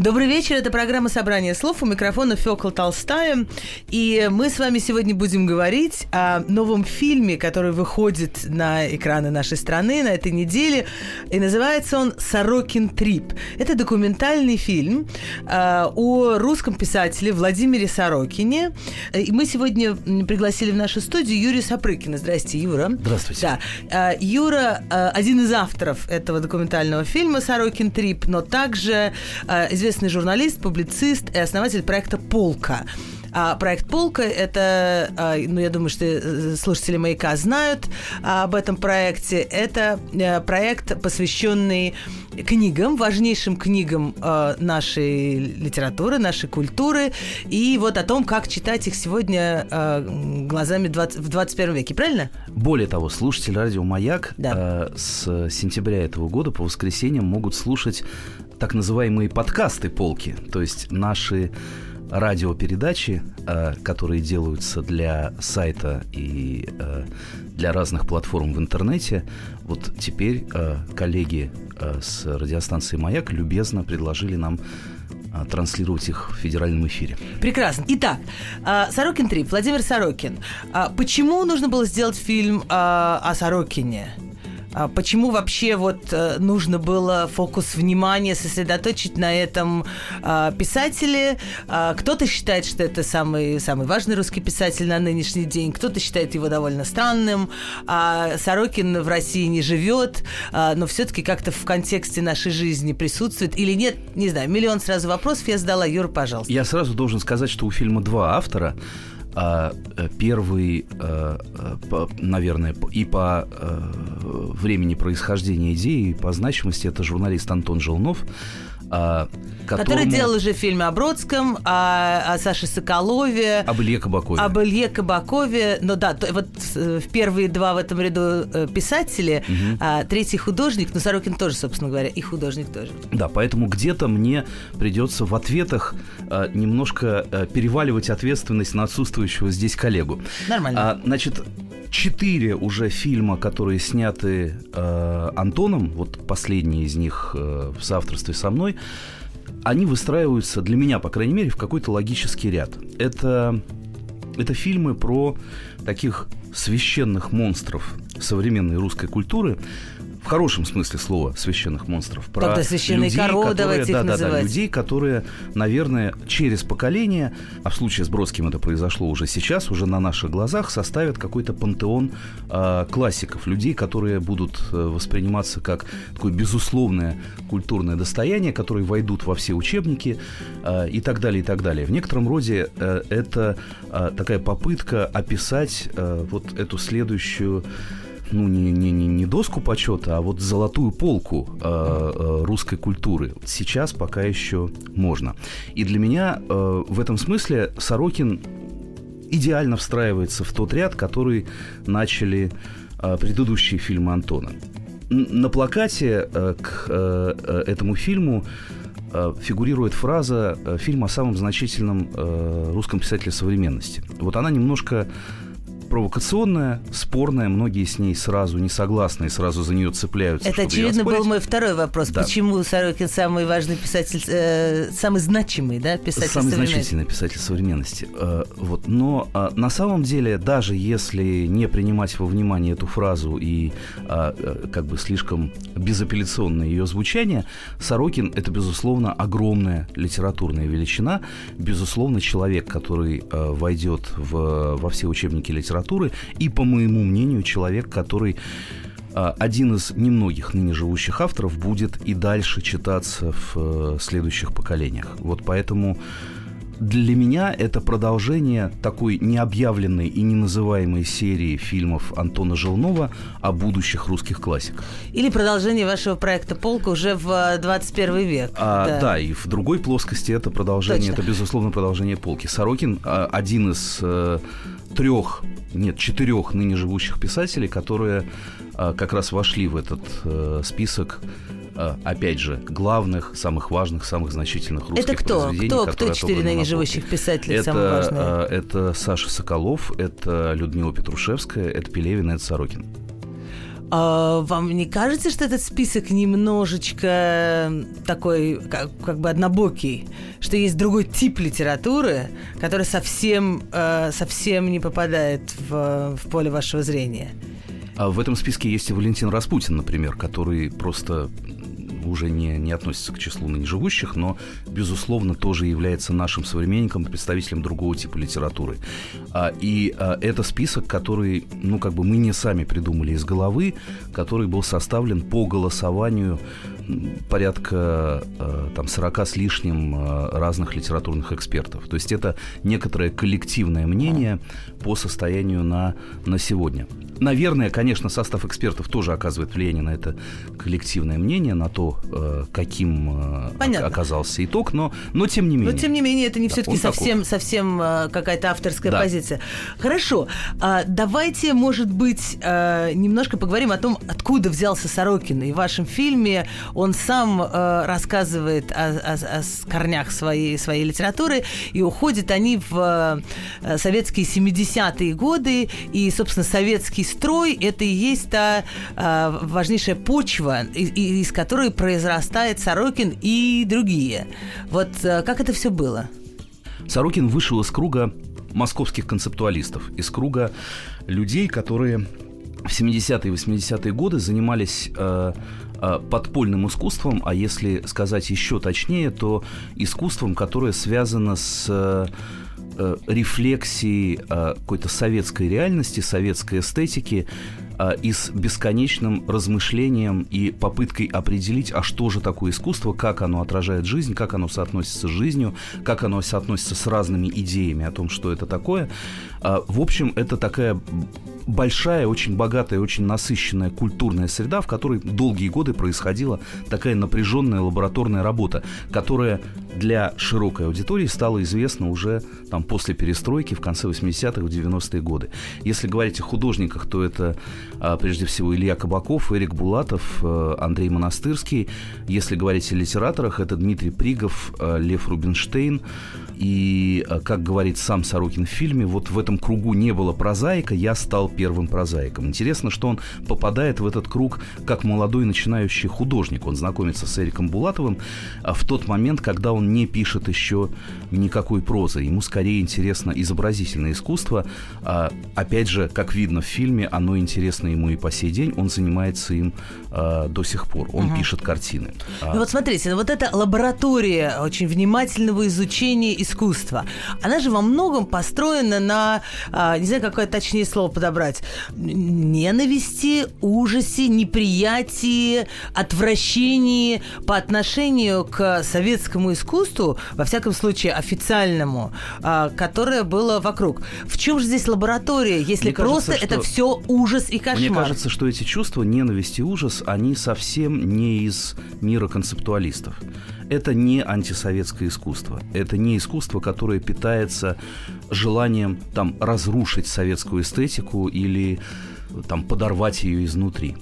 Добрый вечер, это программа «Собрание слов». У микрофона Фёкла Толстая. И мы с вами сегодня будем говорить о новом фильме, который выходит на экраны нашей страны на этой неделе. И называется он «Сорокин трип». Это документальный фильм э, о русском писателе Владимире Сорокине. И мы сегодня пригласили в нашу студию Юрия Сапрыкина. Здрасте, Юра. Здравствуйте. Да. Э, Юра э, один из авторов этого документального фильма «Сорокин трип», но также э, известный известный журналист, публицист и основатель проекта «Полка». А проект «Полка» — это, а, ну, я думаю, что э, слушатели «Маяка» знают об этом проекте. Это э, проект, посвященный книгам, важнейшим книгам э, нашей литературы, нашей культуры, и вот о том, как читать их сегодня глазами 20, в 21 веке, правильно? Более того, слушатели радио «Маяк» да. с сентября этого года по воскресеньям могут слушать так называемые подкасты полки, то есть наши радиопередачи, э, которые делаются для сайта и э, для разных платформ в интернете. Вот теперь э, коллеги с радиостанции «Маяк» любезно предложили нам транслировать их в федеральном эфире. Прекрасно. Итак, Сорокин Трип, Владимир Сорокин. Почему нужно было сделать фильм о Сорокине? А почему вообще вот э, нужно было фокус внимания сосредоточить на этом а, писателе? А, кто-то считает, что это самый, самый важный русский писатель на нынешний день, кто-то считает его довольно странным. Сорокин в России не живет, но все-таки как-то в контексте нашей жизни присутствует или нет, не знаю, миллион сразу вопросов я задала. Юр, пожалуйста. Я сразу должен сказать, что у фильма два автора а первый, э, э, наверное, и по э, времени происхождения идеи, и по значимости, это журналист Антон Желнов, а, которому... Который делал уже фильмы о Бродском, о, о Саше Соколове. Об Илье Кабакове. Об Илье Кабакове. Ну да, то, вот в первые два в этом ряду писатели, угу. а третий художник, но Сорокин тоже, собственно говоря, и художник тоже. Да, поэтому где-то мне придется в ответах а, немножко а, переваливать ответственность на отсутствующего здесь коллегу. Нормально. А, значит, четыре уже фильма, которые сняты э, Антоном, вот последний из них э, в соавторстве со мной, они выстраиваются для меня, по крайней мере, в какой-то логический ряд. Это, это фильмы про таких священных монстров современной русской культуры, в хорошем смысле слова священных монстров. Про Правда, священные людей, коровы, которые, давайте да, их да, называть. Да, людей, которые, наверное, через поколение, а в случае с Бродским это произошло уже сейчас, уже на наших глазах, составят какой-то пантеон э, классиков, людей, которые будут э, восприниматься как такое безусловное культурное достояние, которые войдут во все учебники э, и так далее, и так далее. В некотором роде э, это э, такая попытка описать э, вот эту следующую ну, не, не, не, не доску почета, а вот золотую полку э, э, русской культуры. Сейчас пока еще можно. И для меня э, в этом смысле Сорокин идеально встраивается в тот ряд, который начали э, предыдущие фильмы Антона. На плакате э, к э, э этому фильму э, фигурирует фраза э, «фильм о самом значительном русском писателе современности». Вот она немножко провокационная, спорная, многие с ней сразу не согласны и сразу за нее цепляются. Это, очевидно, был мой второй вопрос. Да. Почему Сорокин самый важный писатель, э, самый значимый да, писатель Самый значительный писатель современности. Э, вот. Но э, на самом деле, даже если не принимать во внимание эту фразу и э, э как бы слишком безапелляционное ее звучание, Сорокин — это, безусловно, огромная литературная величина, безусловно, человек, который э, войдет в, во все учебники литературы, литературы и, по моему мнению, человек, который а, один из немногих ныне живущих авторов будет и дальше читаться в э, следующих поколениях. Вот поэтому для меня это продолжение такой необъявленной и не называемой серии фильмов Антона Желнова о будущих русских классиках. Или продолжение вашего проекта «Полка» уже в 21 век. А, да. да, и в другой плоскости это продолжение, Точно. это, безусловно, продолжение «Полки». Сорокин а, один из э, трех, нет, четырех ныне живущих писателей, которые а, как раз вошли в этот э, список Э, опять же, главных, самых важных, самых значительных русских Это кто? произведений. Кто, кто четыре ныне живущих писателей это, самые важные? Э, это Саша Соколов, это Людмила Петрушевская, это Пелевин, это Сорокин. А вам не кажется, что этот список немножечко такой, как, как бы однобокий? Что есть другой тип литературы, который совсем, э, совсем не попадает в, в поле вашего зрения? А в этом списке есть и Валентин Распутин, например, который просто уже не, не относится к числу ныне живущих, но, безусловно, тоже является нашим современником, представителем другого типа литературы. А, и а, это список, который, ну, как бы мы не сами придумали из головы, который был составлен по голосованию порядка э, там 40 с лишним э, разных литературных экспертов. То есть это некоторое коллективное мнение по состоянию на, на сегодня. Наверное, конечно, состав экспертов тоже оказывает влияние на это коллективное мнение, на то, э, каким Понятно. оказался итог, но, но тем не менее. Но тем не менее, это не да, все-таки совсем, совсем какая-то авторская да. позиция. Хорошо, а давайте, может быть, немножко поговорим о том, откуда взялся Сорокин. И в вашем фильме он сам э, рассказывает о, о, о корнях своей, своей литературы, и уходят они в э, советские 70-е годы, и, собственно, советский строй – это и есть та э, важнейшая почва, из, из которой произрастает Сорокин и другие. Вот э, как это все было? Сорокин вышел из круга московских концептуалистов, из круга людей, которые в 70-е и 80-е годы занимались э, подпольным искусством, а если сказать еще точнее, то искусством, которое связано с э, э, рефлексией какой-то советской реальности, советской эстетики и с бесконечным размышлением и попыткой определить, а что же такое искусство, как оно отражает жизнь, как оно соотносится с жизнью, как оно соотносится с разными идеями о том, что это такое. В общем, это такая большая, очень богатая, очень насыщенная культурная среда, в которой долгие годы происходила такая напряженная лабораторная работа, которая для широкой аудитории стала известна уже там, после перестройки в конце 80-х, в 90-е годы. Если говорить о художниках, то это а, прежде всего Илья Кабаков, Эрик Булатов, а, Андрей Монастырский. Если говорить о литераторах, это Дмитрий Пригов, а, Лев Рубинштейн. И, а, как говорит сам Сорокин в фильме, вот в этом кругу не было прозаика, я стал первым прозаиком. Интересно, что он попадает в этот круг как молодой начинающий художник. Он знакомится с Эриком Булатовым а, в тот момент, когда он не пишет еще никакой прозы. Ему скорее интересно изобразительное искусство. А, опять же, как видно в фильме, оно интересно ему и по сей день. Он занимается им а, до сих пор. Он угу. пишет картины. Ну вот смотрите, ну вот эта лаборатория очень внимательного изучения искусства, она же во многом построена на, а, не знаю, какое точнее слово подобрать, ненависти, ужасе, неприятии, отвращении по отношению к советскому искусству, во всяком случае официальному, а, которое было вокруг. В чем же здесь лаборатория, если Мне просто кажется, это все ужас и кошмар? Мне кажется, что эти чувства, ненависть и ужас, они совсем не из мира концептуалистов это не антисоветское искусство. Это не искусство, которое питается желанием там разрушить советскую эстетику или там подорвать ее изнутри.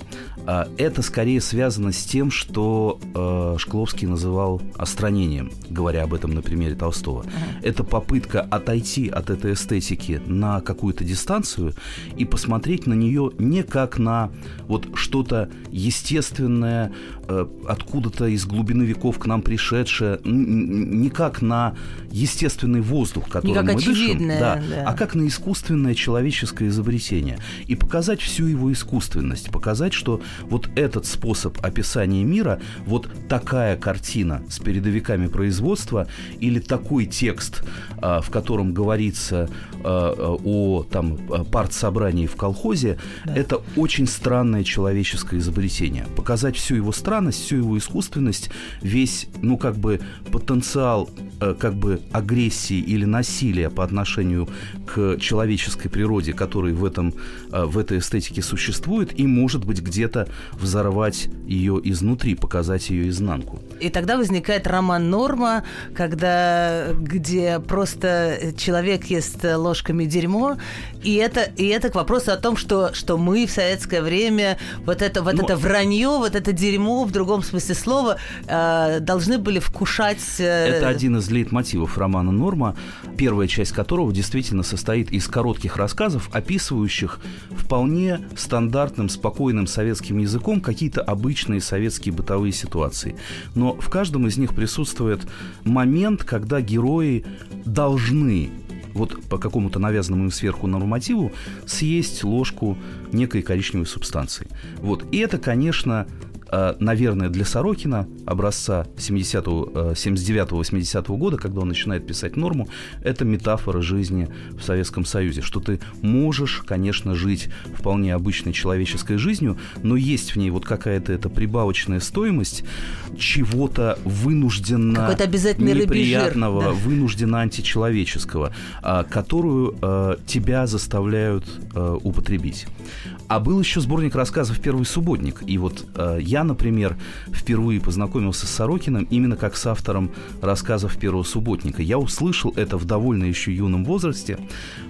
А, это скорее связано с тем, что э, Шкловский называл остранением, говоря об этом на примере Толстого. Uh-huh. Это попытка отойти от этой эстетики на какую-то дистанцию и посмотреть на нее не как на вот что-то естественное, э, откуда-то из глубины веков к нам пришедшее, не как на естественный воздух, которым мы дышим, да, да. а как на искусственное человеческое изобретение. И показать всю его искусственность, показать, что вот этот способ описания мира, вот такая картина с передовиками производства или такой текст, а, в котором говорится а, о там партсобрании в колхозе, да. это очень странное человеческое изобретение. Показать всю его странность, всю его искусственность, весь, ну как бы потенциал как бы агрессии или насилия по отношению к человеческой природе, который в, этом, э, в этой эстетике существует, и, может быть, где-то взорвать ее изнутри, показать ее изнанку. И тогда возникает роман «Норма», когда, где просто человек ест ложками дерьмо, и это, и это к вопросу о том, что, что мы в советское время вот это, вот Но... это вранье, вот это дерьмо в другом смысле слова э, должны были вкушать... Э... Это один из лейтмотивов романа «Норма», первая часть которого действительно состоит из коротких рассказов, описывающих вполне стандартным, спокойным советским языком какие-то обычные советские бытовые ситуации. Но в каждом из них присутствует момент, когда герои должны вот по какому-то навязанному им сверху нормативу съесть ложку некой коричневой субстанции. Вот. И это, конечно, наверное, для Сорокина образца 79-80 э, года, когда он начинает писать норму, это метафора жизни в Советском Союзе, что ты можешь, конечно, жить вполне обычной человеческой жизнью, но есть в ней вот какая-то эта прибавочная стоимость чего-то вынужденно неприятного, да. вынужденно античеловеческого, а, которую э, тебя заставляют употребить. А был еще сборник рассказов «Первый субботник». И вот э, я, например, впервые познакомился с Сорокиным именно как с автором рассказов «Первого субботника». Я услышал это в довольно еще юном возрасте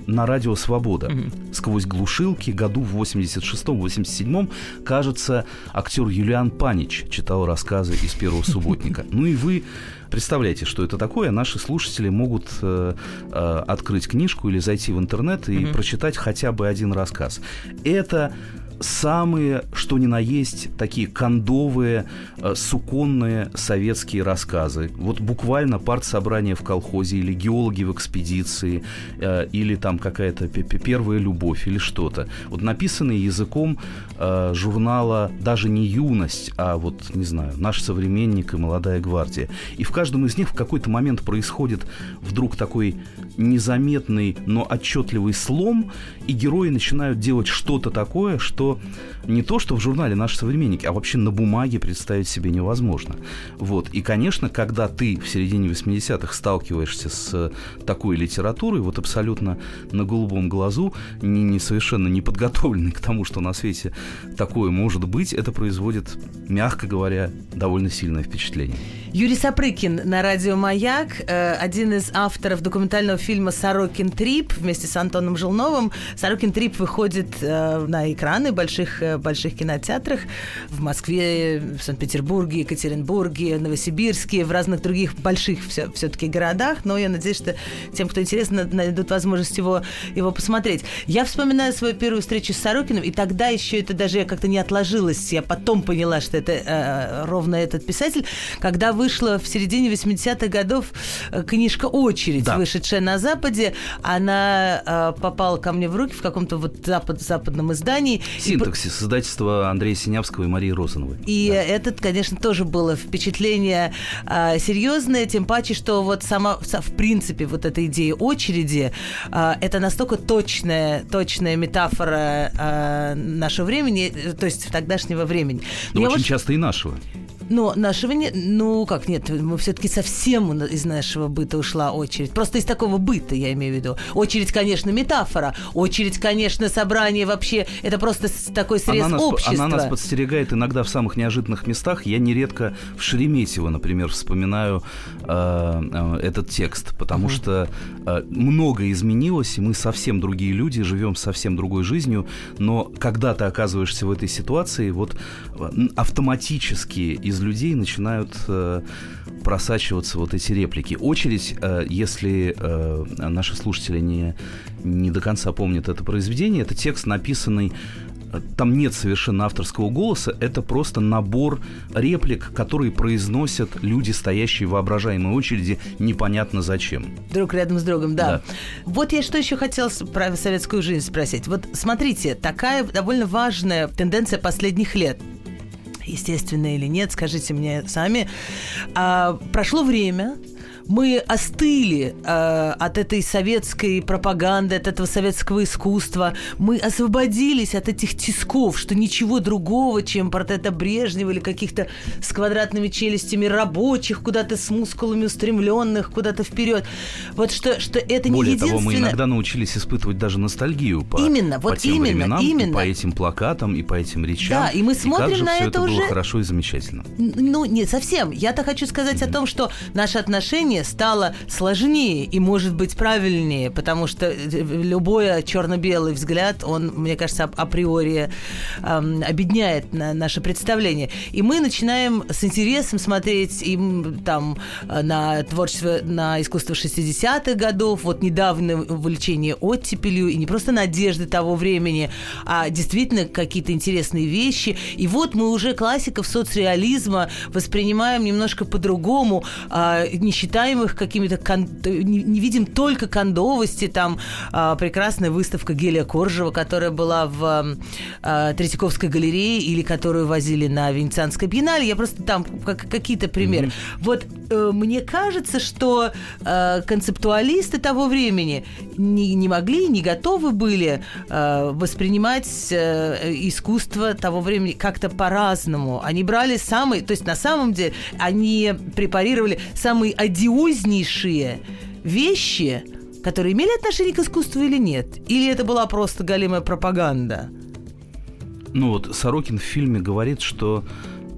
на радио «Свобода». Mm-hmm. Сквозь глушилки году в 86-87, кажется, актер Юлиан Панич читал рассказы из «Первого субботника». Ну и вы Представляете, что это такое. Наши слушатели могут э, э, открыть книжку или зайти в интернет и mm-hmm. прочитать хотя бы один рассказ. Это самые, что ни на есть, такие кондовые, э, суконные советские рассказы. Вот буквально партсобрание в колхозе или геологи в экспедиции, э, или там какая-то первая любовь или что-то. Вот написанные языком э, журнала даже не «Юность», а вот, не знаю, «Наш современник» и «Молодая гвардия». И в каждом из них в какой-то момент происходит вдруг такой незаметный, но отчетливый слом, и герои начинают делать что-то такое, что falou не то, что в журнале «Наши современники», а вообще на бумаге представить себе невозможно. Вот. И, конечно, когда ты в середине 80-х сталкиваешься с такой литературой, вот абсолютно на голубом глазу, не, не совершенно не подготовленный к тому, что на свете такое может быть, это производит, мягко говоря, довольно сильное впечатление. Юрий Сапрыкин на радио «Маяк», э, один из авторов документального фильма «Сорокин Трип» вместе с Антоном Желновым. «Сорокин Трип» выходит э, на экраны больших, э, больших кинотеатрах в Москве, в Санкт-Петербурге, Екатеринбурге, Новосибирске, в разных других больших все, все-таки городах. Но я надеюсь, что тем, кто интересно, найдут возможность его, его посмотреть. Я вспоминаю свою первую встречу с Сорокиным, и тогда еще это даже как-то не отложилось. Я потом поняла, что это э, ровно этот писатель, когда вышла в середине 80-х годов э, книжка «Очередь», да. вышедшая на Западе. Она э, попала ко мне в руки в каком-то вот запад, западном издании. Синтаксис, и... издательство Андрея Синявского и Марии Розановой. И да. это, конечно, тоже было впечатление э, серьезное, тем паче, что вот сама, в принципе, вот эта идея очереди, э, это настолько точная, точная метафора э, нашего времени, э, то есть тогдашнего времени. Но очень вот... часто и нашего. Но нашего нет. Ну, как нет, мы все-таки совсем из нашего быта ушла очередь. Просто из такого быта, я имею в виду. Очередь, конечно, метафора. Очередь, конечно, собрание вообще. Это просто такой срез она нас, общества. Она нас подстерегает иногда в самых неожиданных местах. Я нередко в Шереметьево, например, вспоминаю э, э, этот текст, потому uh-huh. что э, многое изменилось, и мы совсем другие люди, живем совсем другой жизнью. Но когда ты оказываешься в этой ситуации, вот автоматически из людей начинают э, просачиваться вот эти реплики. Очередь, э, если э, наши слушатели не, не до конца помнят это произведение, это текст, написанный там нет совершенно авторского голоса, это просто набор реплик, которые произносят люди, стоящие в воображаемой очереди, непонятно зачем. Друг рядом с другом, да. да. Вот я что еще хотела про советскую жизнь спросить. Вот смотрите, такая довольно важная тенденция последних лет – естественно или нет, скажите мне сами. А, прошло время, мы остыли э, от этой советской пропаганды, от этого советского искусства. Мы освободились от этих тисков, что ничего другого, чем портрета Брежнева или каких-то с квадратными челюстями рабочих, куда-то с мускулами устремленных, куда-то вперед. Вот что, что это Более не единственное... того, мы иногда научились испытывать даже ностальгию по, Именно, по вот тем именно, временам, и именно. по этим плакатам, и по этим речам. Да, и мы смотрим как же на все это это было уже- хорошо и замечательно. Ну, не совсем. Я-то хочу сказать о том, что наше отношение стало сложнее и, может быть, правильнее, потому что э, любой черно-белый взгляд, он, мне кажется, ап- априори эм, обедняет на наше представление. И мы начинаем с интересом смотреть им там э, на творчество, на искусство 60-х годов, вот недавнее увлечение оттепелью, и не просто надежды того времени, а действительно какие-то интересные вещи. И вот мы уже классиков соцреализма воспринимаем немножко по-другому, а, не считаем их какими-то, кон- не, не видим только кондовости, там а, прекрасная выставка Гелия Коржева, которая была в а, Третьяковской галерее или которую возили на Венецианской биеннале, я просто там как- какие-то примеры. Вот э, мне кажется, что э, концептуалисты того времени не, не могли, не готовы были э, воспринимать э, искусство того времени как-то по-разному. Они брали самые, то есть на самом деле они препарировали самые одиознейшие вещи, которые имели отношение к искусству или нет? Или это была просто галимая пропаганда? Ну вот Сорокин в фильме говорит, что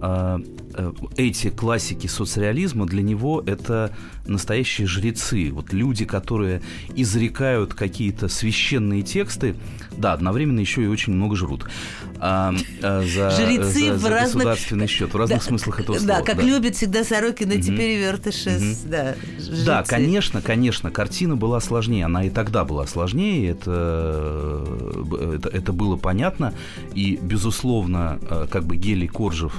э, э, эти классики соцреализма для него это настоящие жрецы, вот люди, которые изрекают какие-то священные тексты, да, одновременно еще и очень много жрут. А, а, за, Жрецы за- в за разных- государственный счет, в разных Да, смыслах этого Да, слова. как любит всегда Сорокин эти перевертыши. Мгм. с- Да, Да, конечно, конечно, картина была сложнее, она и тогда была сложнее, это, это, это было понятно, и, безусловно, э, как бы Гелий Коржев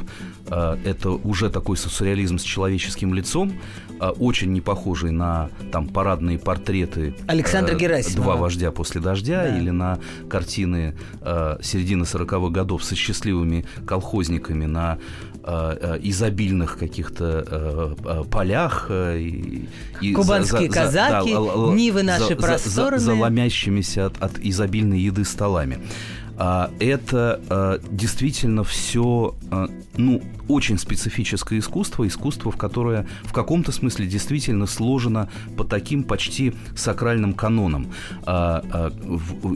э, это уже такой соцреализм с человеческим лицом, э, очень не похожий на там парадные портреты Александра э, Герасимова. «Два вождя после дождя» Да. или на картины э, середины 40-х годов со счастливыми колхозниками на э, э, изобильных каких-то э, полях. э, и- Кубанские казаки, л- л- нивы наши за, просторные. за ломящимися от, от изобильной еды столами. А, это а, действительно все, ну, очень специфическое искусство, искусство, в которое в каком-то смысле действительно сложено по таким почти сакральным канонам. А, а,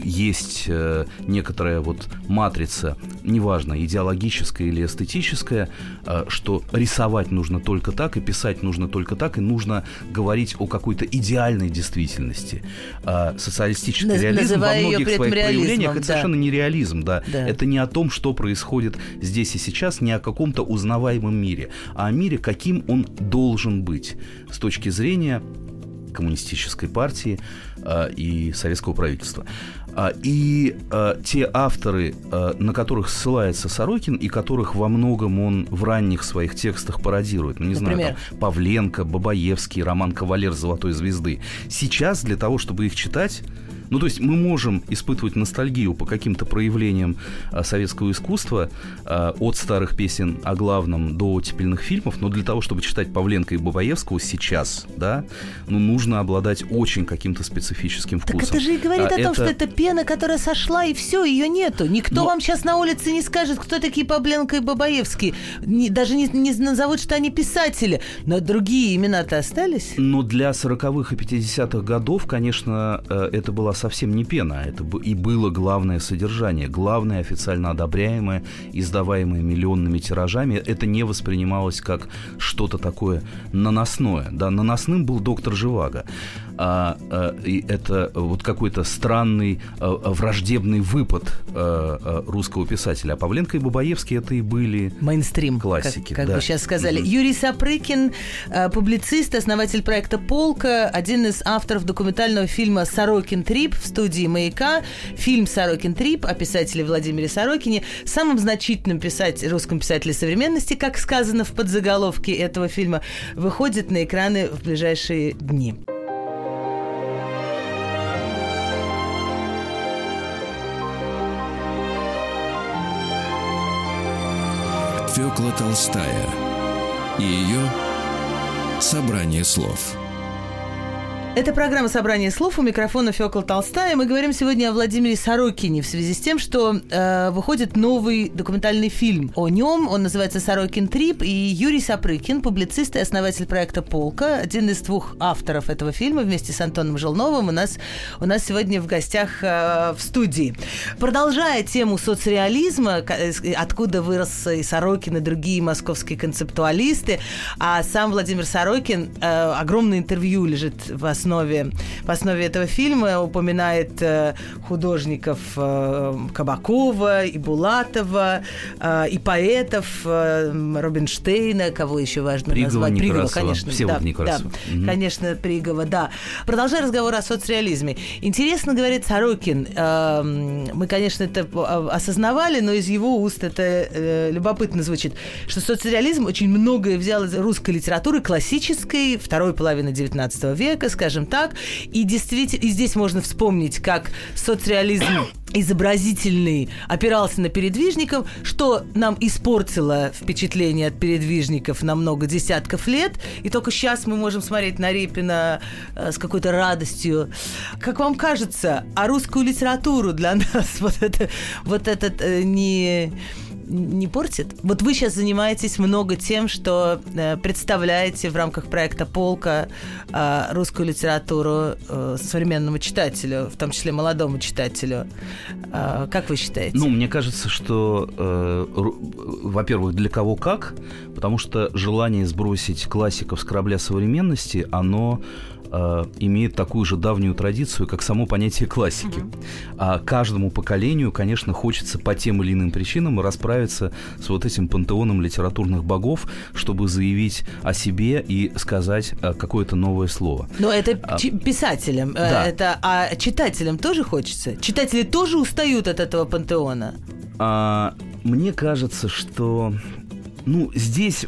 есть э, некоторая вот матрица, неважно, идеологическая или эстетическая, а, что рисовать нужно только так, и писать нужно только так, и нужно говорить о какой-то идеальной действительности. А, социалистический Наз- реализм во многих своих проявлениях реализмом, это да. совершенно не реализм, да. Да. Это не о том, что происходит здесь и сейчас, не о каком-то узнаваемом мире, а о мире, каким он должен быть с точки зрения коммунистической партии а, и советского правительства. А, и а, те авторы, а, на которых ссылается Сорокин, и которых во многом он в ранних своих текстах пародирует, ну не знаю, Например? там, Павленко, Бабаевский, Роман Кавалер «Золотой звезды», сейчас для того, чтобы их читать, ну, то есть мы можем испытывать ностальгию по каким-то проявлениям а, советского искусства, а, от старых песен о главном до оттепельных фильмов, но для того, чтобы читать Павленко и Бабаевского сейчас, да, ну, нужно обладать очень каким-то специфическим Так вкусом. это же и говорит А, о том, что это пена, которая сошла, и все, ее нету. Никто Но- вам сейчас на улице не скажет, кто такие Павленко и Бабаевский. Не- даже не, не назовут, что они писатели. Но другие имена-то остались. Но для 40-х и 50-х годов, конечно, э, это была совсем не пена. Это бы- и было главное содержание. Главное, официально одобряемое, издаваемое миллионными тиражами. Это не воспринималось как что-то такое наносное. Да, наносным был доктор Живаго. А, а, и это вот какой-то странный а, а, враждебный выпад а, а, русского писателя. А Павленко и Бабаевский это и были Мейнстрим, Классики, как, как да. бы сейчас сказали. Мгм. Юрий Сапрыкин, э, публицист, основатель проекта «Полка», один из авторов документального фильма «Сорокин Трип» в студии «Маяка». Фильм «Сорокин Трип» о писателе Владимире Сорокине, самом значительном писателе, русском писателе современности, как сказано в подзаголовке этого фильма, выходит на экраны в ближайшие дни. Фёкла Толстая и ее собрание слов. Это программа «Собрание слов». У микрофона Фёкла Толстая. Мы говорим сегодня о Владимире Сорокине в связи с тем, что э, выходит новый документальный фильм о нем. Он называется «Сорокин Трип». И Юрий Сапрыкин, публицист и основатель проекта «Полка», один из двух авторов этого фильма вместе с Антоном Желновым у нас, у нас сегодня в гостях э, в студии. Продолжая тему соцреализма, откуда вырос и Сорокин, и другие московские концептуалисты, а сам Владимир Сорокин, э, огромное интервью лежит в основе основе, в основе этого фильма упоминает э, художников э, Кабакова и Булатова, э, и поэтов э, Робинштейна, кого еще важно Пригова, назвать? Пригова, конечно. Всеволод да, да, угу. конечно, Пригова, да. Продолжая разговор о соцреализме. Интересно говорит Сорокин. Э, мы, конечно, это осознавали, но из его уст это э, любопытно звучит, что соцреализм очень многое взял из русской литературы классической второй половины XIX века, скажем, скажем так. И действительно, и здесь можно вспомнить, как соцреализм изобразительный опирался на передвижников, что нам испортило впечатление от передвижников на много десятков лет, и только сейчас мы можем смотреть на Репина э, с какой-то радостью. Как вам кажется, а русскую литературу для нас вот это вот этот э, не не портит? Вот вы сейчас занимаетесь много тем, что э, представляете в рамках проекта «Полка» э, русскую литературу э, современному читателю, в том числе молодому читателю. Как вы считаете? Ну, мне кажется, что, во-первых, для кого как, потому что желание сбросить классиков с корабля современности, оно э, имеет такую же давнюю традицию, как само понятие классики. Угу. А каждому поколению, конечно, хочется по тем или иным причинам расправиться с вот этим пантеоном литературных богов, чтобы заявить о себе и сказать э, какое-то новое слово. Но это а, писателям, э, да. это, а читателям тоже хочется? Читатели тоже устают от этого пантеона? А, мне кажется, что ну, здесь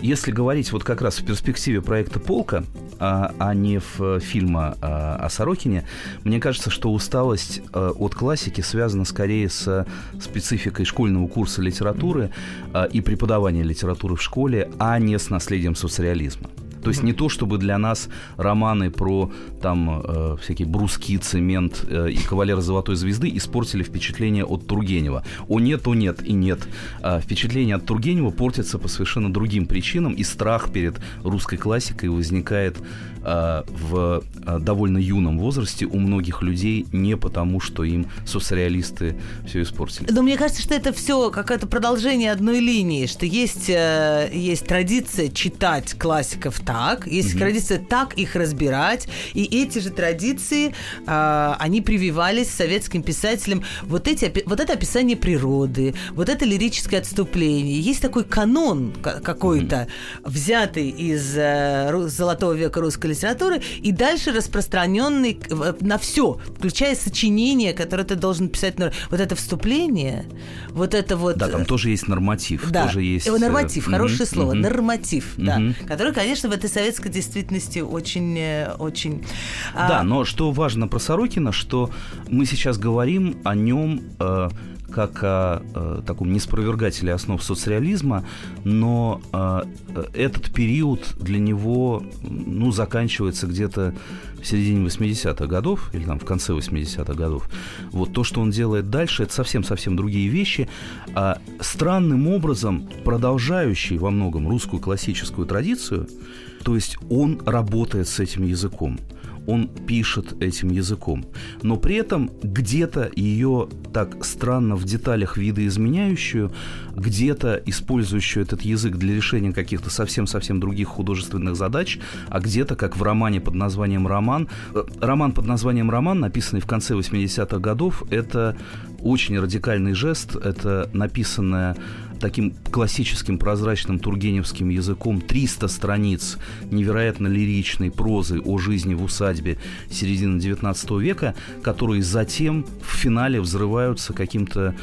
если говорить вот как раз в перспективе проекта «Полка», а, а не в э, фильма а, о Сорокине, мне кажется, что усталость а, от классики связана скорее с спецификой школьного курса литературы а, и преподавания литературы в школе, а не с наследием соцреализма. То есть не то, чтобы для нас романы про там э, всякие бруски, цемент э, и кавалер золотой звезды испортили впечатление от Тургенева. О нет, о нет и нет. А впечатление от Тургенева портится по совершенно другим причинам, и страх перед русской классикой возникает э, в э, довольно юном возрасте у многих людей не потому, что им соцреалисты все испортили. Но мне кажется, что это все какое-то продолжение одной линии, что есть, э, есть традиция читать классиков так, есть mm-hmm. традиция так их разбирать, и эти же традиции, э, они прививались советским писателям. Вот, эти, вот это описание природы, вот это лирическое отступление. Есть такой канон какой-то, mm-hmm. взятый из золотого века русской литературы, и дальше распространенный на все, включая сочинение, которое ты должен писать. Вот это вступление, вот это вот... Да, там тоже есть норматив. Да, тоже есть... норматив, хорошее mm-hmm. слово, mm-hmm. норматив, mm-hmm. да, который, конечно, в этой советской действительности очень... Э, очень а да, а... но что важно про Сорокина, что мы сейчас говорим о нем... Э, как о э, таком неспровергателе основ соцреализма, но э, этот период для него ну, заканчивается где-то в середине 80-х годов, или там в конце 80-х годов. Вот то, что он делает дальше, это совсем-совсем другие вещи, а странным образом продолжающий во многом русскую классическую традицию, то есть он работает с этим языком он пишет этим языком. Но при этом где-то ее так странно в деталях видоизменяющую, где-то использующую этот язык для решения каких-то совсем-совсем других художественных задач, а где-то, как в романе под названием «Роман». Э, роман под названием «Роман», написанный в конце 80-х годов, это очень радикальный жест, это написанное таким классическим прозрачным тургеневским языком 300 страниц невероятно лиричной прозы о жизни в усадьбе середины 19 века, которые затем в финале взрываются каким-то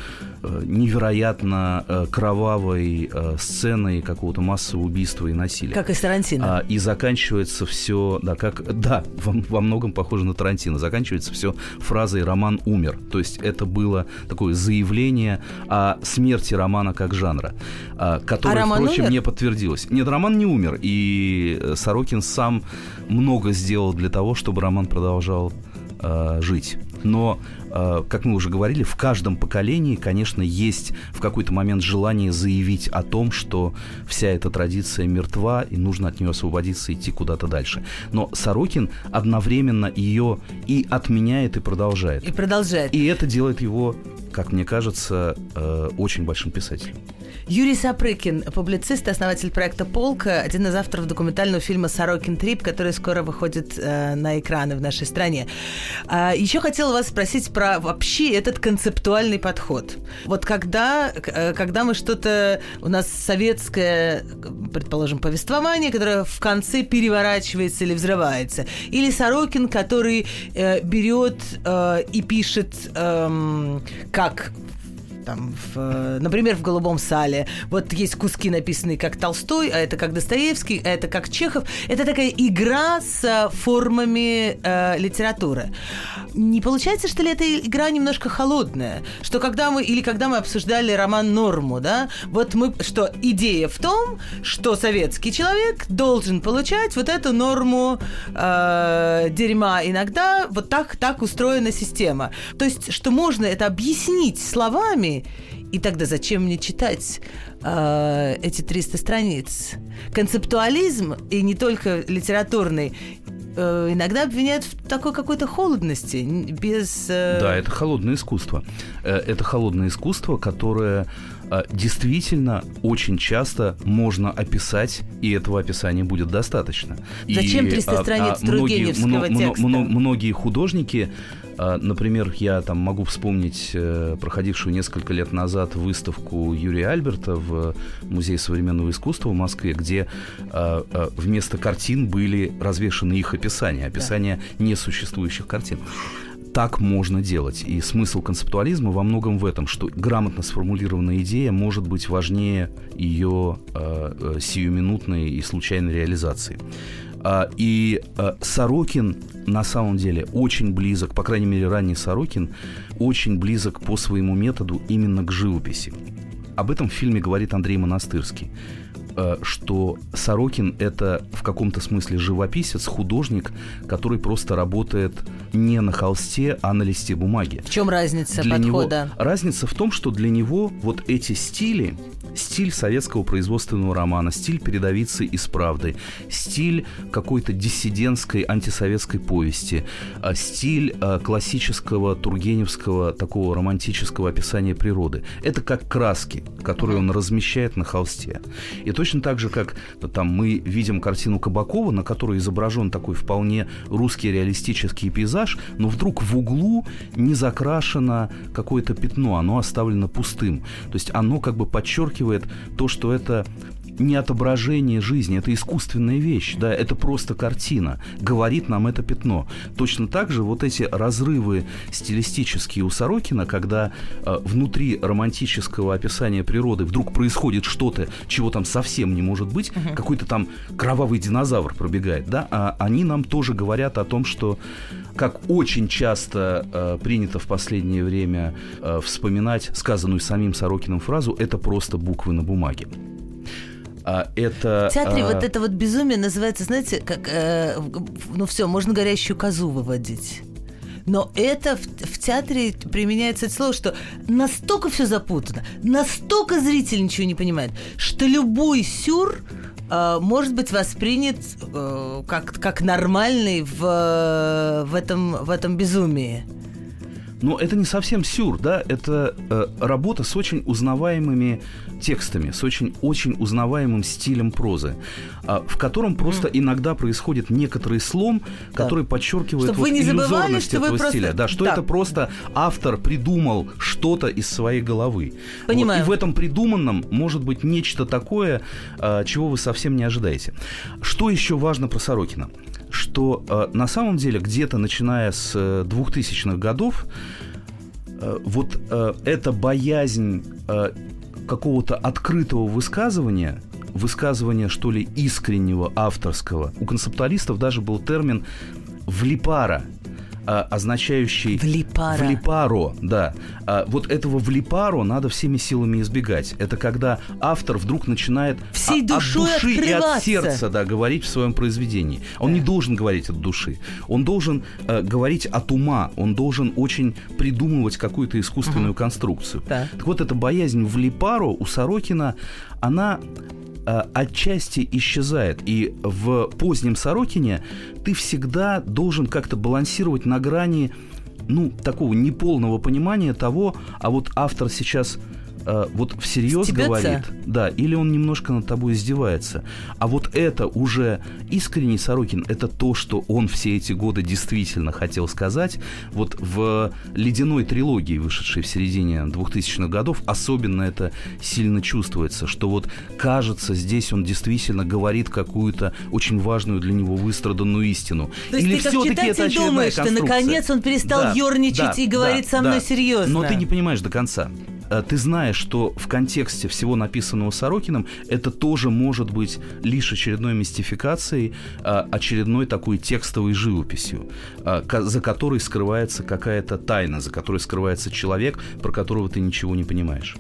невероятно э, кровавой э, сценой какого-то массового убийства и насилия. Как из Тарантино. А, и заканчивается все, да, как, да, во, во многом похоже на Тарантино. Заканчивается все фразой «Роман умер». То есть это было такое заявление о смерти романа как жанра, а, которое, а впрочем, умер? не подтвердилось. Нет, роман не умер, и э, Сорокин сам много сделал для того, чтобы роман продолжал э, жить. Но, э, как мы уже говорили, в каждом поколении, конечно, есть в какой-то момент желание заявить о том, что вся эта традиция мертва, и нужно от нее освободиться и идти куда-то дальше. Но Сорокин одновременно ее и отменяет, и продолжает. И продолжает. И это делает его, как мне кажется, э, очень большим писателем. Юрий Сапрыкин, публицист, основатель проекта «Полка», один из авторов документального фильма «Сорокин Трип», который скоро выходит э, на экраны в нашей стране. А, еще хотела вас спросить про вообще этот концептуальный подход. Вот когда, э, когда мы что-то... У нас советское, предположим, повествование, которое в конце переворачивается или взрывается. Или Сорокин, который э, берет э, и пишет э, как там, в, например, в «Голубом сале». Вот есть куски, написанные как Толстой, а это как Достоевский, а это как Чехов. Это такая игра с э, формами э, литературы. Не получается, что ли, эта игра немножко холодная? Что когда мы, или когда мы обсуждали роман «Норму», да, вот мы, что идея в том, что советский человек должен получать вот эту норму э, дерьма. Иногда вот так, так устроена система. То есть, что можно это объяснить словами, и тогда зачем мне читать э, эти 300 страниц? Концептуализм, и не только литературный, э, иногда обвиняют в такой какой-то холодности, без... Э... Да, это холодное искусство. Э, это холодное искусство, которое действительно очень часто можно описать, и этого описания будет достаточно. Зачем 300 и, страниц а, Тургеневского многие, текста? Многие художники а, например, я там могу вспомнить э, проходившую несколько лет назад выставку Юрия Альберта в Музее современного искусства в Москве, где а, а, вместо картин были развешаны их описания, описания да. несуществующих картин так можно делать. И смысл концептуализма во многом в этом, что грамотно сформулированная идея может быть важнее ее э, сиюминутной и случайной реализации. А, и а, Сорокин на самом деле очень близок, по крайней мере, ранний Сорокин, очень близок по своему методу именно к живописи. Об этом в фильме говорит Андрей Монастырский что Сорокин это в каком-то смысле живописец, художник, который просто работает не на холсте, а на листе бумаги. В чем разница для подхода? Него, разница в том, что для него вот эти стили, стиль советского производственного романа, стиль передовицы из правды, стиль какой-то диссидентской антисоветской повести, а, стиль а, классического тургеневского такого романтического описания природы. Это как краски, которые он размещает на холсте. И точно так же, как там мы видим картину Кабакова, на которой изображен такой вполне русский реалистический пейзаж, но вдруг в углу не закрашено какое-то пятно, оно оставлено пустым. То есть оно как бы подчеркивает то, что это не отображение жизни, это искусственная вещь, да, это просто картина, говорит нам это пятно. Точно так же вот эти разрывы стилистические у Сорокина, когда э, внутри романтического описания природы вдруг происходит что-то, чего там совсем не может быть, uh-huh. какой-то там кровавый динозавр пробегает, да, а они нам тоже говорят о том, что как очень часто э, принято в последнее время э, вспоминать сказанную самим Сорокиным фразу, это просто буквы на бумаге. А, это... В театре а... вот это вот безумие называется, знаете, как, э, ну все, можно горящую козу выводить. Но это в, в театре применяется это слово, что настолько все запутано, настолько зритель ничего не понимает, что любой сюр э, может быть воспринят э, как, как нормальный в, в, этом, в этом безумии. Но это не совсем сюр, да, это э, работа с очень узнаваемыми текстами, с очень-очень узнаваемым стилем прозы, э, в котором просто mm. иногда происходит некоторый слом, да. который подчеркивает Чтобы вот вы не забывали, что этого вы просто... стиля. Да, что да. это просто автор придумал что-то из своей головы. Понимаю. Вот, и в этом придуманном может быть нечто такое, э, чего вы совсем не ожидаете. Что еще важно про Сорокина? Что э, на самом деле где-то начиная с 2000-х э, годов э, вот э, эта боязнь э, какого-то открытого высказывания, высказывания, что ли, искреннего, авторского, у концептуалистов даже был термин «влипара», а, означающий Влипара. влипаро, да. А, вот этого влипаро надо всеми силами избегать. Это когда автор вдруг начинает Всей а- от души и от сердца да, говорить в своем произведении. Он не должен говорить от души. Он должен э, говорить от ума. Он должен очень придумывать какую-то искусственную конструкцию. Да. Так вот, эта боязнь в Липаро у Сорокина, она отчасти исчезает. И в позднем Сорокине ты всегда должен как-то балансировать на грани ну, такого неполного понимания того, а вот автор сейчас э, вот всерьез Стебется? говорит, да, или он немножко над тобой издевается. А вот это уже искренний Сорокин, это то, что он все эти годы действительно хотел сказать. Вот в ледяной трилогии, вышедшей в середине 2000-х годов, особенно это сильно чувствуется, что вот кажется, здесь он действительно говорит какую-то очень важную для него выстраданную истину. То есть Или ты как читатель думаешь, что наконец он перестал ёрничать и говорить со мной серьезно. Но ты не понимаешь до конца. Э, Ты знаешь, что в контексте всего написанного Сорокиным это тоже может быть лишь очередной мистификацией, э, очередной такой текстовой живописью, э, за которой скрывается какая-то тайна, за которой скрывается человек, про которого ты ничего не понимаешь.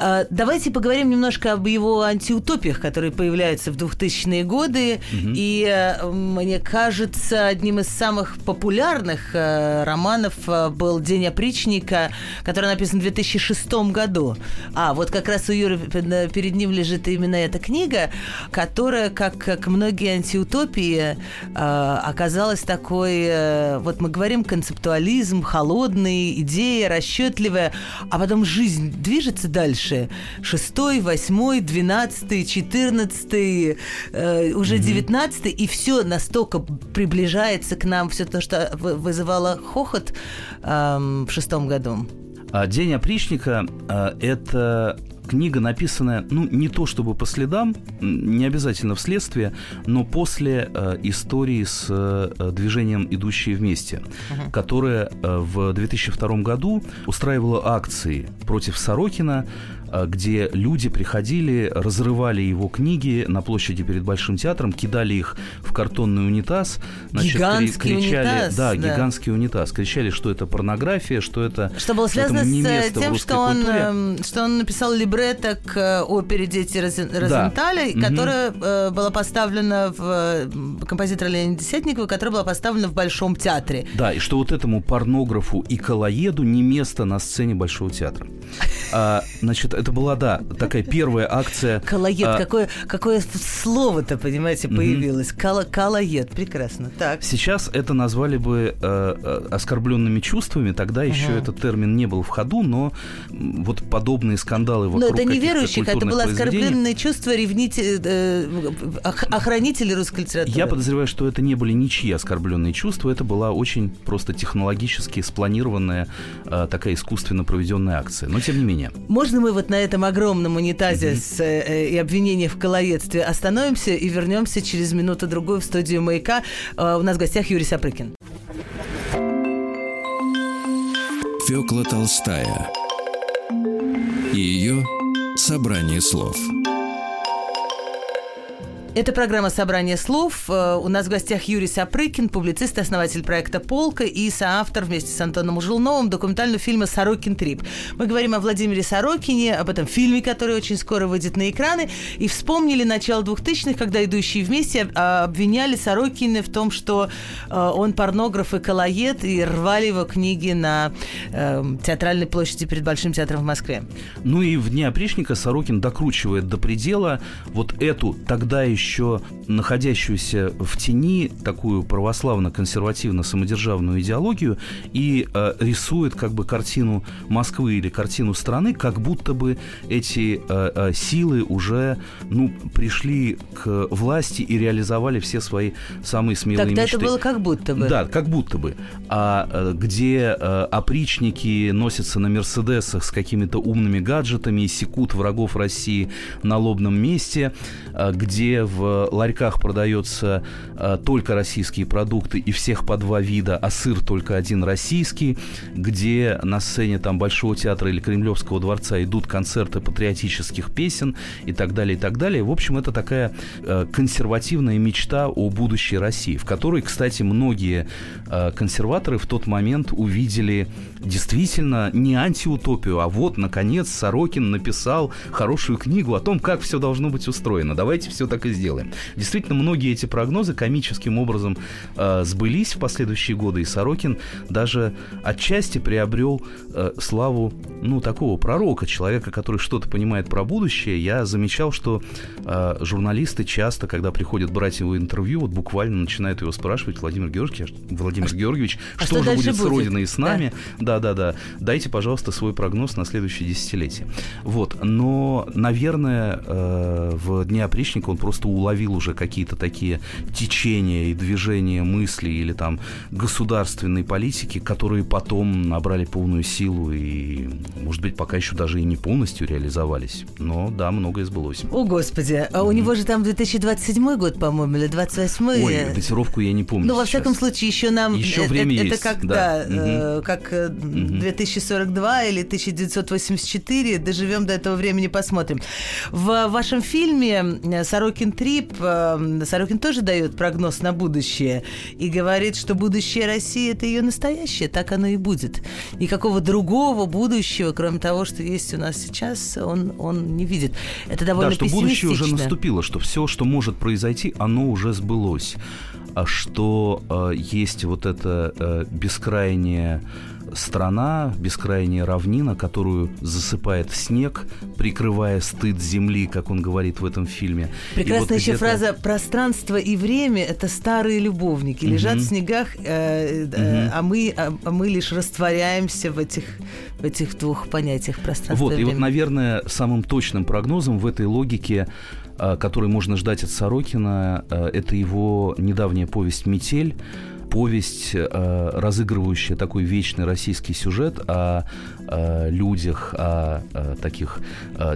А, Давайте поговорим немножко об его антиутопиях, которые появляются в 2000-е годы. И э, мне кажется, одним из самых популярных э, романов э, был «День опричника», который написан в 2006 году. А, вот как раз у Юры пе- перед ним лежит именно эта книга, которая, как, как многие антиутопии, оказалась такой, вот мы говорим, концептуализм, холодный, идея расчетливая, а потом жизнь движется дальше. Шестой, восьмой, двенадцатый, четырнадцатый, э, уже девятнадцатый, и все настолько приближается к нам, все то, что вы- вызывало хохот эм, в шестом году. А «День опричника» а, — это книга, написанная, ну, не то чтобы по следам, не обязательно вследствие, но после э, истории с э, движением «Идущие вместе», которое э, в 2002 году устраивало акции против Сорокина, э, где люди приходили, разрывали его книги на площади перед Большим театром, кидали их в картонный унитаз. кри- Гигантский унитаз, Да, да. гигантский унитаз. Кричали, что это порнография, что это... Что было связано не с э, тем, что он, культуре. эм, что он написал либретто к э, опере «Дети Розен- Розенталя», Мгм. которая э, была поставлена в э, композитора Леонида Сетникова, которая была поставлена в Большом театре. Да, и что вот этому порнографу и колоеду не место на сцене Большого театра. А, значит, это была, да, такая первая акция. Колоед, а, какое, какое слово-то, понимаете, появилось. Кало, колоед, прекрасно. Так. Сейчас это назвали бы э, э, оскорбленными чувствами. Тогда еще этот термин не был в ходу, но вот подобные скандалы Но вокруг это не верующих, это культурных было оскорбленное чувство ревните, э, ох- охранителей русской литературы. Я подозреваю, что это не были ничьи оскорбленные чувства, это была очень просто технологически спланированная э, такая искусственно проведенная акция. Но тем не менее. Можно мы вот на этом огромном унитазе с, э, э, и обвинения в колоедстве остановимся и вернемся через минуту-другую в студию «Маяка». Э, у нас в гостях Юрий Сапрыкин. Фёкла Толстая и ее собрание слов. Это программа «Собрание слов». Э, У нас в гостях Юрий Сапрыкин, публицист, основатель проекта «Полка» и соавтор вместе с Антоном Ужелновым документального фильма «Сорокин Трип». Мы говорим о Владимире Сорокине, об этом фильме, который очень скоро выйдет на экраны, и вспомнили начало 2000-х, когда «Идущие вместе» а, обвиняли Сорокина в том, что э, он порнограф и колоед, и рвали его книги на э, театральной площади перед Большим театром в Москве. Ну и в «Дне опричника» Сорокин докручивает до предела вот эту тогда еще находящуюся в тени такую православно-консервативно-самодержавную идеологию и э, рисует как бы картину Москвы или картину страны, как будто бы эти э, э, силы уже ну, пришли к власти и реализовали все свои самые смелые Тогда мечты. это было как будто бы. Да, как будто бы. А э, где э, опричники носятся на Мерседесах с какими-то умными гаджетами и секут врагов России на лобном месте, э, где в ларьках продается э, только российские продукты и всех по два вида, а сыр только один российский, где на сцене там Большого театра или Кремлевского дворца идут концерты патриотических песен и так далее, и так далее. В общем, это такая э, консервативная мечта о будущей России, в которой, кстати, многие э, консерваторы в тот момент увидели действительно не антиутопию, а вот, наконец, Сорокин написал хорошую книгу о том, как все должно быть устроено. Давайте все так и сделаем. Действительно, многие эти прогнозы комическим образом э, сбылись в последующие годы, и Сорокин даже отчасти приобрел э, славу, ну, такого пророка, человека, который что-то понимает про будущее. Я замечал, что э, журналисты часто, когда приходят брать его интервью, вот буквально начинают его спрашивать, Владимир Георгиевич, Владимир а Георгиевич, а что, что же будет, будет с Родиной и с нами? Да. да, да, да. Дайте, пожалуйста, свой прогноз на следующее десятилетие. Вот, но, наверное, э, в Дне опричника он просто уловил уже какие-то такие течения и движения мыслей или там государственной политики, которые потом набрали полную силу и, может быть, пока еще даже и не полностью реализовались. Но да, многое сбылось. О, Господи, а у него же там 2027 год, по-моему, или 28 Ой, датировку я не помню. Ну, во всяком случае, еще нам... Еще время это, есть. Это как, да, да угу. как 2042 или 1984. Доживем до этого времени, посмотрим. В вашем фильме Сорокин Трип Сорокин тоже дает прогноз на будущее и говорит, что будущее России это ее настоящее, так оно и будет. Никакого другого будущего, кроме того, что есть у нас сейчас, он, он не видит. Это довольно Да, что будущее уже наступило, что все, что может произойти, оно уже сбылось. А что э, есть вот это э, бескрайнее страна, бескрайняя равнина, которую засыпает снег, прикрывая стыд земли, как он говорит в этом фильме. Прекрасная вот еще фраза «пространство и время – это старые любовники, лежат угу. в снегах, э, э, угу. а, мы, а, а мы лишь растворяемся в этих, в этих двух понятиях пространства вот, и время». И вот, наверное, самым точным прогнозом в этой логике э, который можно ждать от Сорокина, э, это его недавняя повесть «Метель», повесть, э, разыгрывающая такой вечный российский сюжет о, о людях, о, о таких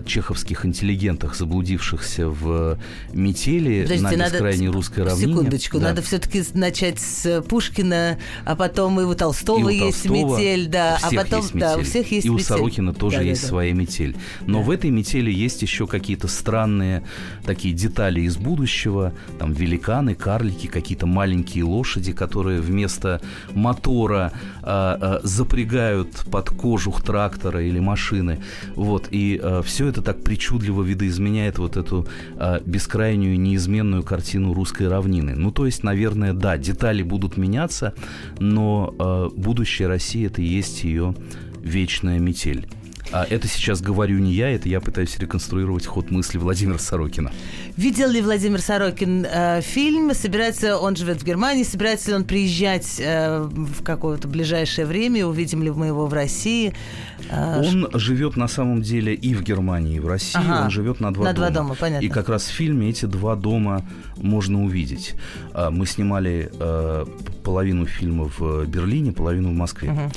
чеховских интеллигентах, заблудившихся в метели Подождите, на бескрайней надо, русской равнине. Секундочку, да. надо все-таки начать с Пушкина, а потом и у Толстого и у есть Толстого, метель, да, а потом есть да, у всех есть и метель. у Сорокина тоже да, есть да, своя метель. Но да. в этой метели есть еще какие-то странные такие детали из будущего, там великаны, карлики, какие-то маленькие лошади, которые которые вместо мотора а, а, запрягают под кожух трактора или машины. Вот, и а, все это так причудливо видоизменяет вот эту а, бескрайнюю неизменную картину русской равнины. Ну, то есть, наверное, да, детали будут меняться, но а, будущее России это и есть ее вечная метель. А это сейчас говорю не я, это я пытаюсь реконструировать ход мысли Владимира Сорокина. Видел ли Владимир Сорокин э, фильм? Собирается, он живет в Германии, собирается ли он приезжать э, в какое-то ближайшее время? Увидим ли мы его в России? Э, он ш... живет на самом деле и в Германии, и в России. Ага, он живет на два на дома. два дома, понятно. И как раз в фильме эти два дома можно увидеть. А, мы снимали э, половину фильма в Берлине, половину в Москве. Угу.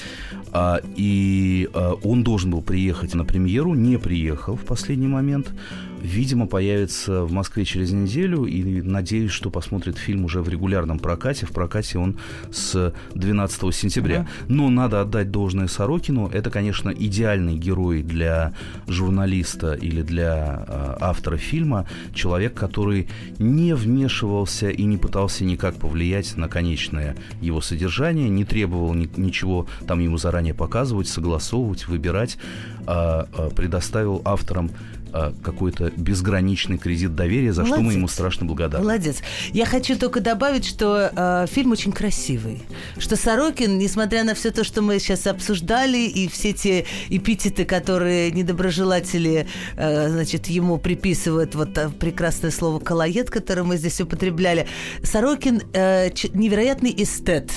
И э, он должен был приехать на премьеру, не приехал в последний момент. Видимо, появится в Москве через неделю, и надеюсь, что посмотрит фильм уже в регулярном прокате. В прокате он с 12 сентября. Uh-huh. Но надо отдать должное Сорокину. Это, конечно, идеальный герой для журналиста или для э, автора фильма. Человек, который не вмешивался и не пытался никак повлиять на конечное его содержание, не требовал ни- ничего там ему заранее показывать, согласовывать, выбирать, а, а предоставил авторам а, какой-то безграничный кредит доверия, за Молодец. что мы ему страшно благодарны. Молодец. Я хочу только добавить, что э, фильм очень красивый. Что Сорокин, несмотря на все то, что мы сейчас обсуждали, и все те эпитеты, которые недоброжелатели э, значит, ему приписывают, вот э, прекрасное слово «колоед», которое мы здесь употребляли, Сорокин э, невероятный эстет.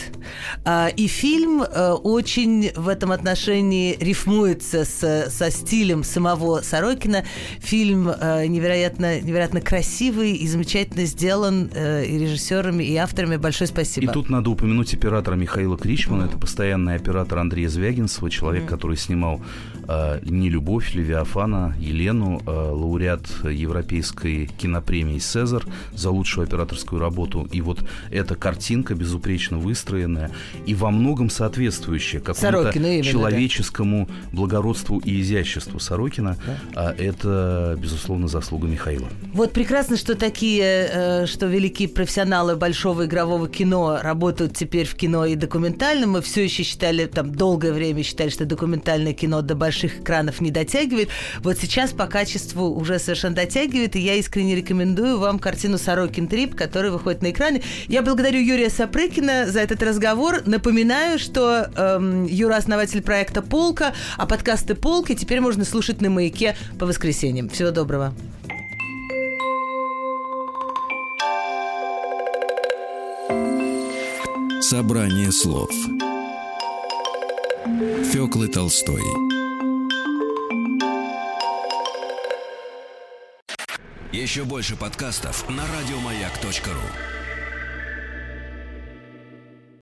Э, и фильм э, очень в этом отношении рифмуется с, со стилем самого Сорокина – Фильм э, невероятно, невероятно красивый и замечательно сделан э, и режиссерами, и авторами. Большое спасибо. И тут надо упомянуть оператора Михаила Кричмана. Это постоянный оператор Андрея Звягинцева, человек, который снимал э, «Нелюбовь», «Левиафана», «Елену», э, лауреат Европейской кинопремии «Цезарь» за лучшую операторскую работу. И вот эта картинка безупречно выстроенная и во многом соответствующая какому-то человеческому да. благородству и изяществу Сорокина. Да. А это, безусловно, заслуга Михаила. Вот прекрасно, что такие, э, что великие профессионалы большого игрового кино работают теперь в кино и документальном. Мы все еще считали, там, долгое время считали, что документальное кино до больших экранов не дотягивает. Вот сейчас по качеству уже совершенно дотягивает, и я искренне рекомендую вам картину «Сорокин Трип», которая выходит на экране. Я благодарю Юрия Сапрыкина за этот разговор. Напоминаю, что эм, Юра основатель проекта «Полка», а подкасты «Полки» теперь можно слушать на «Маяке» по воскресеньям. Всего доброго. Собрание слов. Фёклы Толстой. Еще больше подкастов на радиомаяк.ру